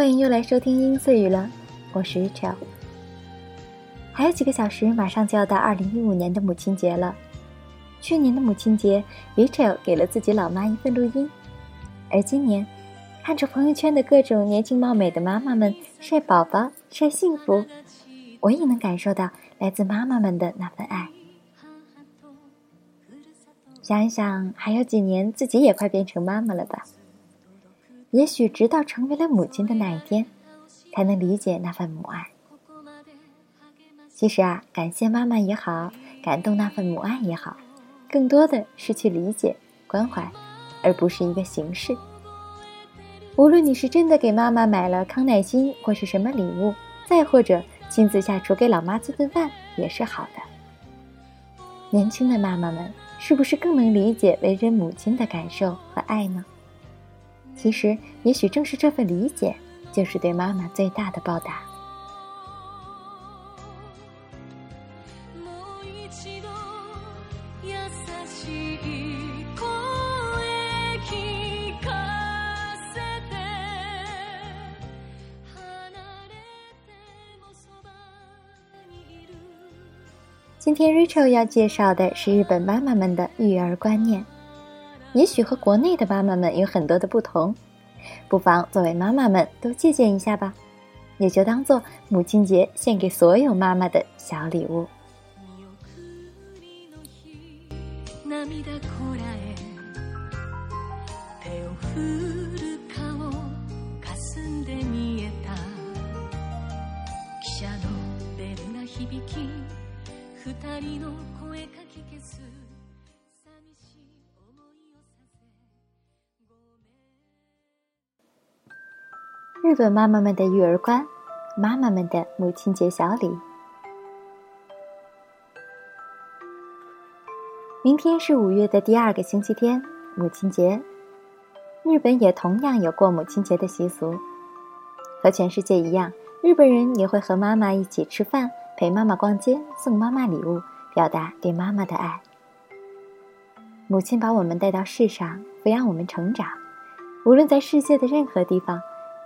欢迎又来收听音碎语了，我是 Rachel。还有几个小时，马上就要到二零一五年的母亲节了。去年的母亲节，Rachel 给了自己老妈一份录音，而今年，看着朋友圈的各种年轻貌美的妈妈们晒宝宝、晒幸福，我也能感受到来自妈妈们的那份爱。想一想，还有几年，自己也快变成妈妈了吧？也许直到成为了母亲的那一天，才能理解那份母爱。其实啊，感谢妈妈也好，感动那份母爱也好，更多的是去理解、关怀，而不是一个形式。无论你是真的给妈妈买了康乃馨或是什么礼物，再或者亲自下厨给老妈做顿饭，也是好的。年轻的妈妈们，是不是更能理解为人母亲的感受和爱呢？其实，也许正是这份理解，就是对妈妈最大的报答。今天 Rachel 要介绍的是日本妈妈们的育儿观念。也许和国内的妈妈们有很多的不同，不妨作为妈妈们都借鉴一下吧，也就当做母亲节献给所有妈妈的小礼物。日本妈妈们的育儿观，妈妈们的母亲节小礼。明天是五月的第二个星期天，母亲节。日本也同样有过母亲节的习俗，和全世界一样，日本人也会和妈妈一起吃饭，陪妈妈逛街，送妈妈礼物，表达对妈妈的爱。母亲把我们带到世上，抚养我们成长，无论在世界的任何地方。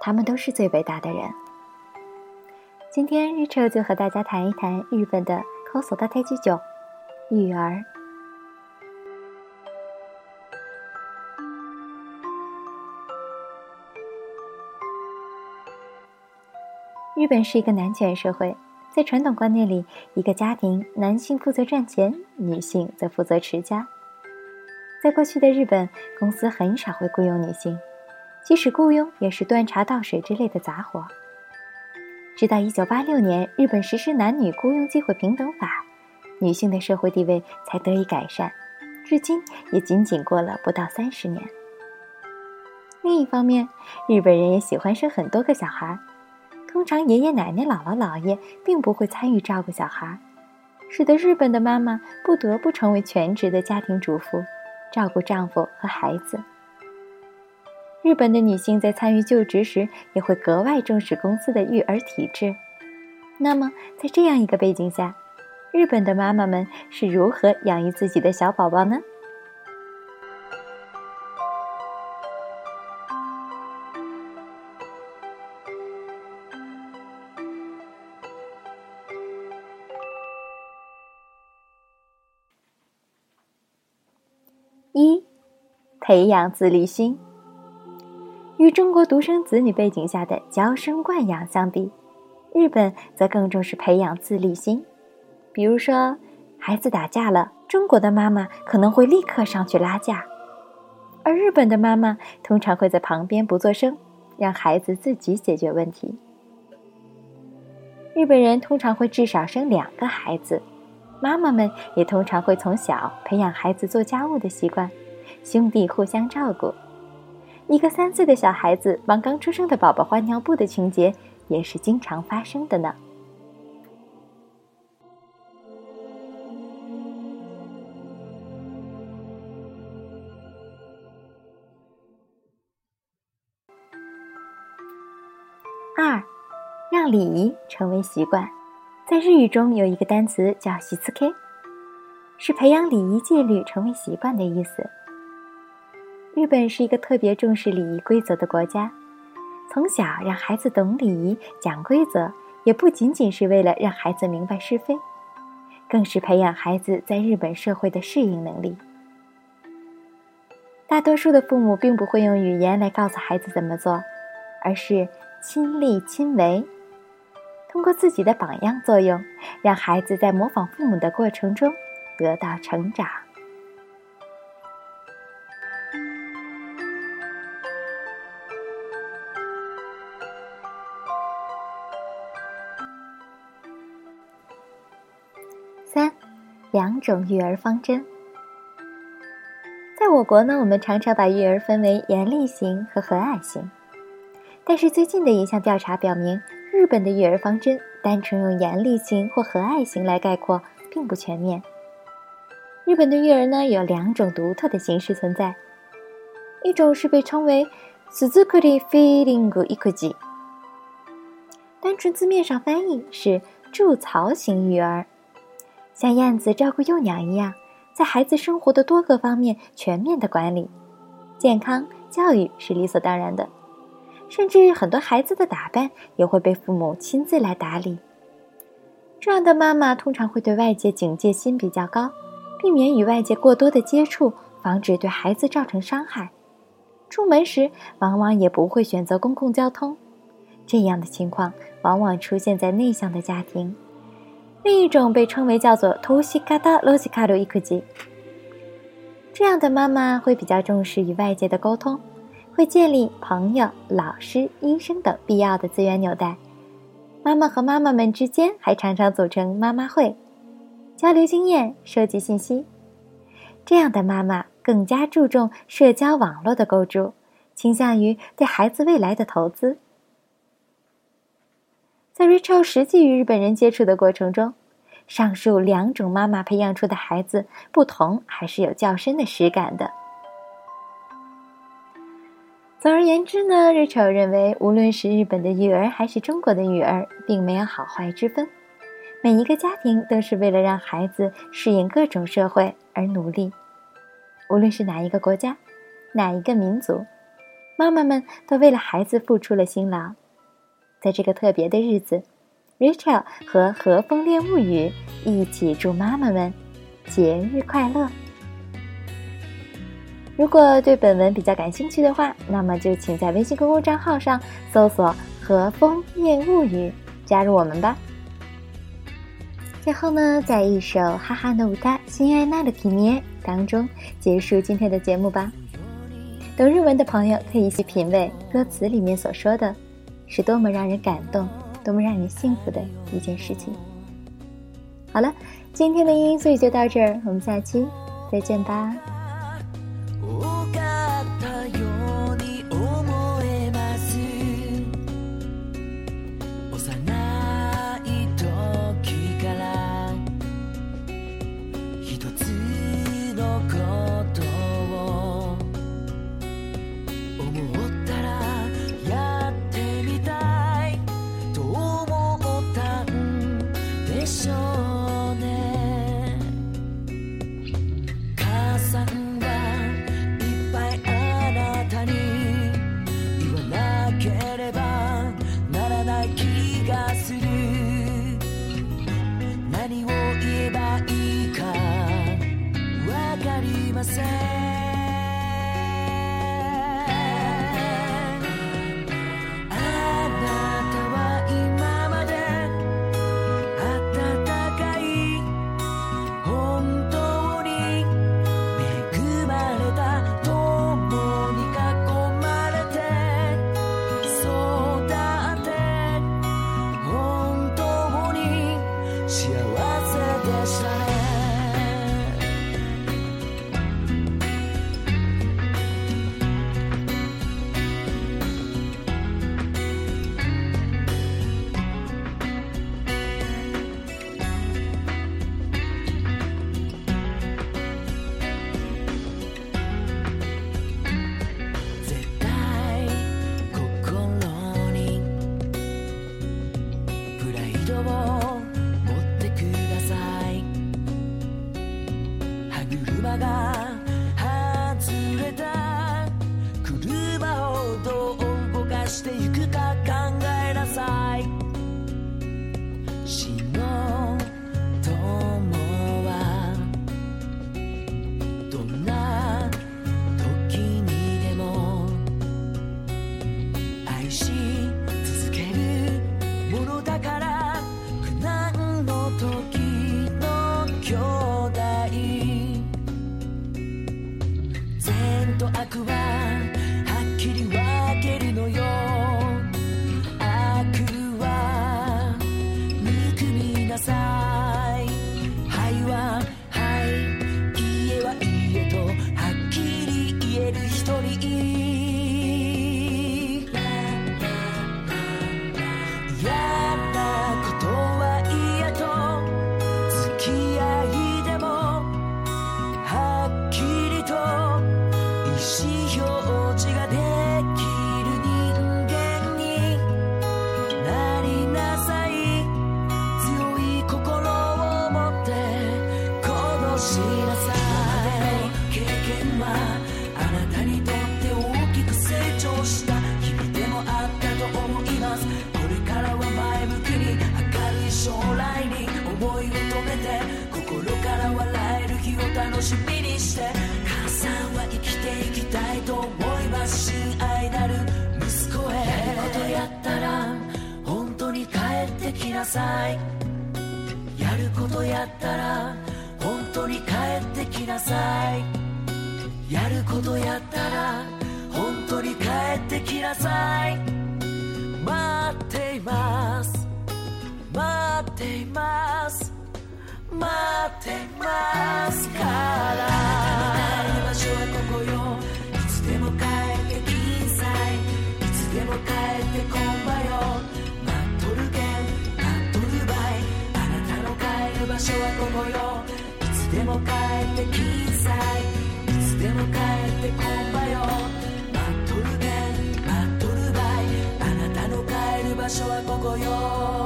他们都是最伟大的人。今天，Rachel 就和大家谈一谈日本的 Koso 大太极酒育儿。日本是一个男权社会，在传统观念里，一个家庭男性负责赚钱，女性则负责持家。在过去的日本，公司很少会雇佣女性。即使雇佣，也是端茶倒水之类的杂活。直到1986年，日本实施男女雇佣机会平等法，女性的社会地位才得以改善。至今也仅仅过了不到三十年。另一方面，日本人也喜欢生很多个小孩，通常爷爷奶奶、姥姥姥爷并不会参与照顾小孩，使得日本的妈妈不得不成为全职的家庭主妇，照顾丈夫和孩子。日本的女性在参与就职时，也会格外重视公司的育儿体制。那么，在这样一个背景下，日本的妈妈们是如何养育自己的小宝宝呢？一，培养自立心。与中国独生子女背景下的娇生惯养相比，日本则更重视培养自立心。比如说，孩子打架了，中国的妈妈可能会立刻上去拉架，而日本的妈妈通常会在旁边不作声，让孩子自己解决问题。日本人通常会至少生两个孩子，妈妈们也通常会从小培养孩子做家务的习惯，兄弟互相照顾。一个三岁的小孩子帮刚出生的宝宝换尿布的情节也是经常发生的呢。二，让礼仪成为习惯。在日语中有一个单词叫“习次 K”，是培养礼仪戒律成为习惯的意思。日本是一个特别重视礼仪规则的国家，从小让孩子懂礼仪、讲规则，也不仅仅是为了让孩子明白是非，更是培养孩子在日本社会的适应能力。大多数的父母并不会用语言来告诉孩子怎么做，而是亲力亲为。通过自己的榜样作用，让孩子在模仿父母的过程中得到成长。三，两种育儿方针。在我国呢，我们常常把育儿分为严厉型和和蔼型，但是最近的一项调查表明。日本的育儿方针，单纯用严厉型或和蔼型来概括，并不全面。日本的育儿呢，有两种独特的形式存在，一种是被称为“スズクリフィーリング育児”，单纯字面上翻译是筑巢型育儿， 像燕子照顾幼鸟一样，在孩子生活的多个方面全面的管理，健康教育是理所当然的。甚至很多孩子的打扮也会被父母亲自来打理。这样的妈妈通常会对外界警戒心比较高，避免与外界过多的接触，防止对孩子造成伤害。出门时往往也不会选择公共交通。这样的情况往往出现在内向的家庭。另一种被称为叫做“偷西卡达罗西卡鲁伊克吉”，这样的妈妈会比较重视与外界的沟通。会建立朋友、老师、医生等必要的资源纽带。妈妈和妈妈们之间还常常组成妈妈会，交流经验、收集信息。这样的妈妈更加注重社交网络的构筑，倾向于对孩子未来的投资。在 Rachel 实际与日本人接触的过程中，上述两种妈妈培养出的孩子不同，还是有较深的实感的。总而言之呢瑞丑认为，无论是日本的育儿还是中国的育儿，并没有好坏之分。每一个家庭都是为了让孩子适应各种社会而努力。无论是哪一个国家，哪一个民族，妈妈们都为了孩子付出了辛劳。在这个特别的日子，Rachel 和和风恋物语一起祝妈妈们节日快乐。如果对本文比较感兴趣的话，那么就请在微信公共账号上搜索“和风恋物语”，加入我们吧。最后呢，在一首哈哈的舞台《心爱娜的体面》当中结束今天的节目吧。懂日文的朋友可以去品味歌词里面所说的，是多么让人感动、多么让人幸福的一件事情。好了，今天的音音碎语就到这儿，我们下期再见吧。myself. て心から笑える日を楽しみにして母さんは生きていきたいと思います。親愛なる息子へ。やることやったら本当に帰ってきなさい。やることやったら本当に帰ってきなさい。やることやったら本当に帰ってきなさい。待ってますから帰る場所はここよいつでも帰ってきんさいいつでも帰ってこんばよ待っとるけん待っとるばいあなたの帰る場所はここよいつでも帰ってきんさいいつでも帰ってこんばよ待っとるけん待っとるばいあなたの帰る場所はここよ